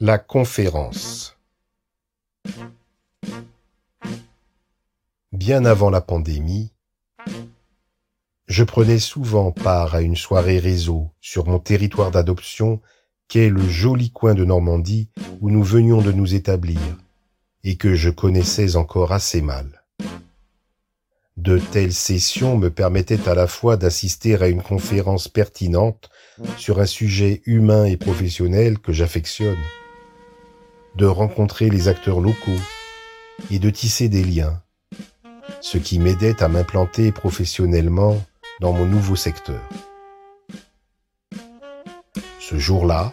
La conférence. Bien avant la pandémie, je prenais souvent part à une soirée réseau sur mon territoire d'adoption qu'est le joli coin de Normandie où nous venions de nous établir et que je connaissais encore assez mal. De telles sessions me permettaient à la fois d'assister à une conférence pertinente sur un sujet humain et professionnel que j'affectionne, de rencontrer les acteurs locaux et de tisser des liens, ce qui m'aidait à m'implanter professionnellement dans mon nouveau secteur. Ce jour-là,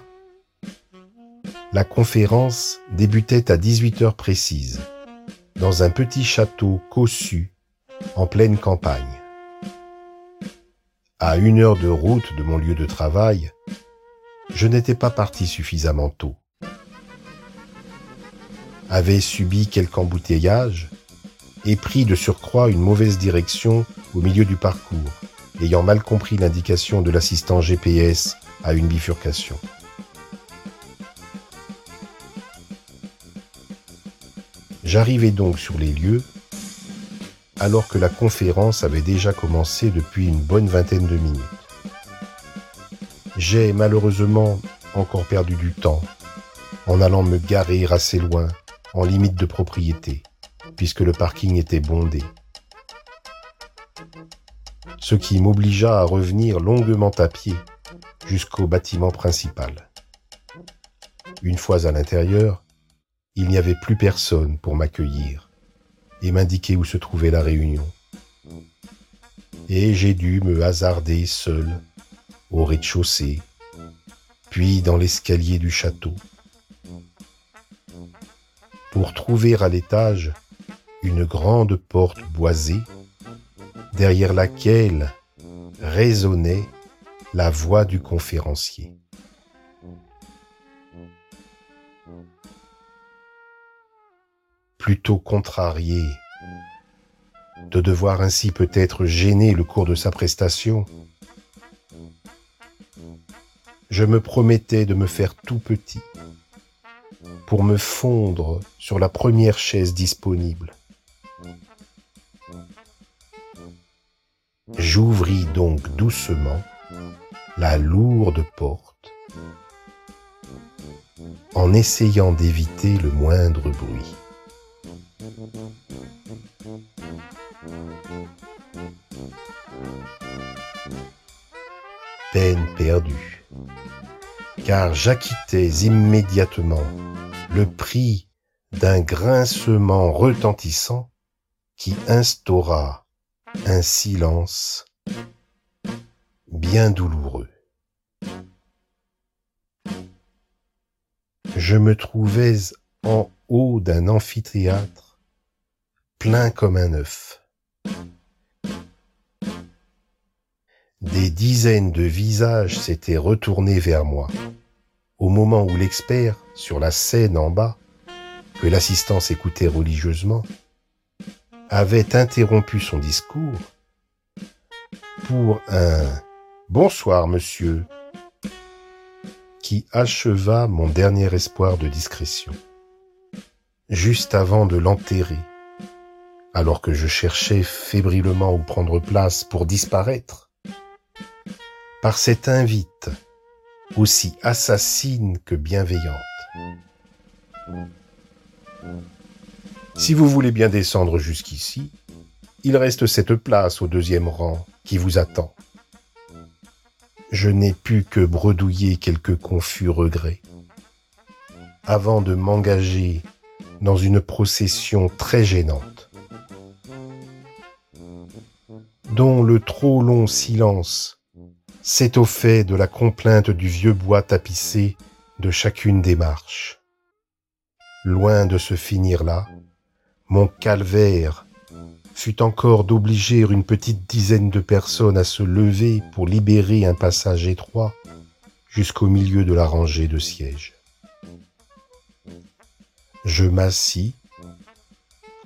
la conférence débutait à 18 heures précises, dans un petit château cossu en pleine campagne. À une heure de route de mon lieu de travail, je n'étais pas parti suffisamment tôt. Avait subi quelque embouteillage et pris de surcroît une mauvaise direction au milieu du parcours, ayant mal compris l'indication de l'assistant GPS à une bifurcation. J'arrivais donc sur les lieux alors que la conférence avait déjà commencé depuis une bonne vingtaine de minutes. J'ai malheureusement encore perdu du temps en allant me garer assez loin, en limite de propriété, puisque le parking était bondé. Ce qui m'obligea à revenir longuement à pied jusqu'au bâtiment principal. Une fois à l'intérieur, il n'y avait plus personne pour m'accueillir et m'indiquer où se trouvait la réunion. Et j'ai dû me hasarder seul au rez-de-chaussée, puis dans l'escalier du château, pour trouver à l'étage une grande porte boisée, derrière laquelle résonnait la voix du conférencier. plutôt contrarié de devoir ainsi peut-être gêner le cours de sa prestation, je me promettais de me faire tout petit pour me fondre sur la première chaise disponible. J'ouvris donc doucement la lourde porte en essayant d'éviter le moindre bruit. Peine perdue, car j'acquittais immédiatement le prix d'un grincement retentissant qui instaura un silence bien douloureux. Je me trouvais en haut d'un amphithéâtre plein comme un œuf. Des dizaines de visages s'étaient retournés vers moi, au moment où l'expert, sur la scène en bas, que l'assistance écoutait religieusement, avait interrompu son discours pour un Bonsoir, monsieur, qui acheva mon dernier espoir de discrétion, juste avant de l'enterrer alors que je cherchais fébrilement où prendre place pour disparaître, par cette invite aussi assassine que bienveillante. Si vous voulez bien descendre jusqu'ici, il reste cette place au deuxième rang qui vous attend. Je n'ai pu que bredouiller quelques confus regrets avant de m'engager dans une procession très gênante dont le trop long silence s'étoffait de la complainte du vieux bois tapissé de chacune des marches. Loin de se finir là, mon calvaire fut encore d'obliger une petite dizaine de personnes à se lever pour libérer un passage étroit jusqu'au milieu de la rangée de sièges. Je m'assis,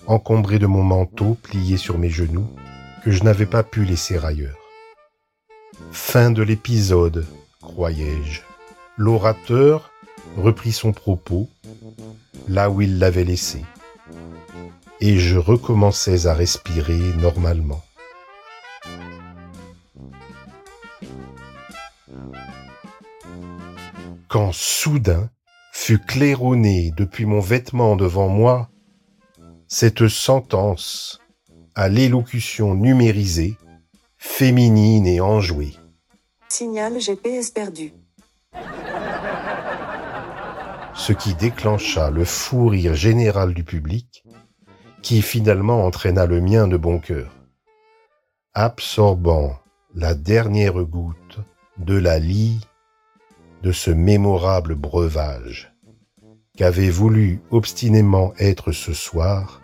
encombré de mon manteau plié sur mes genoux, que je n'avais pas pu laisser ailleurs. Fin de l'épisode, croyais-je. L'orateur reprit son propos là où il l'avait laissé, et je recommençais à respirer normalement. Quand soudain fut claironnée depuis mon vêtement devant moi cette sentence à l'élocution numérisée, féminine et enjouée. Signal GPS perdu. Ce qui déclencha le fou rire général du public, qui finalement entraîna le mien de bon cœur, absorbant la dernière goutte de la lie de ce mémorable breuvage qu'avait voulu obstinément être ce soir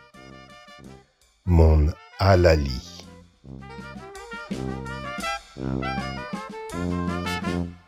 mon Alali.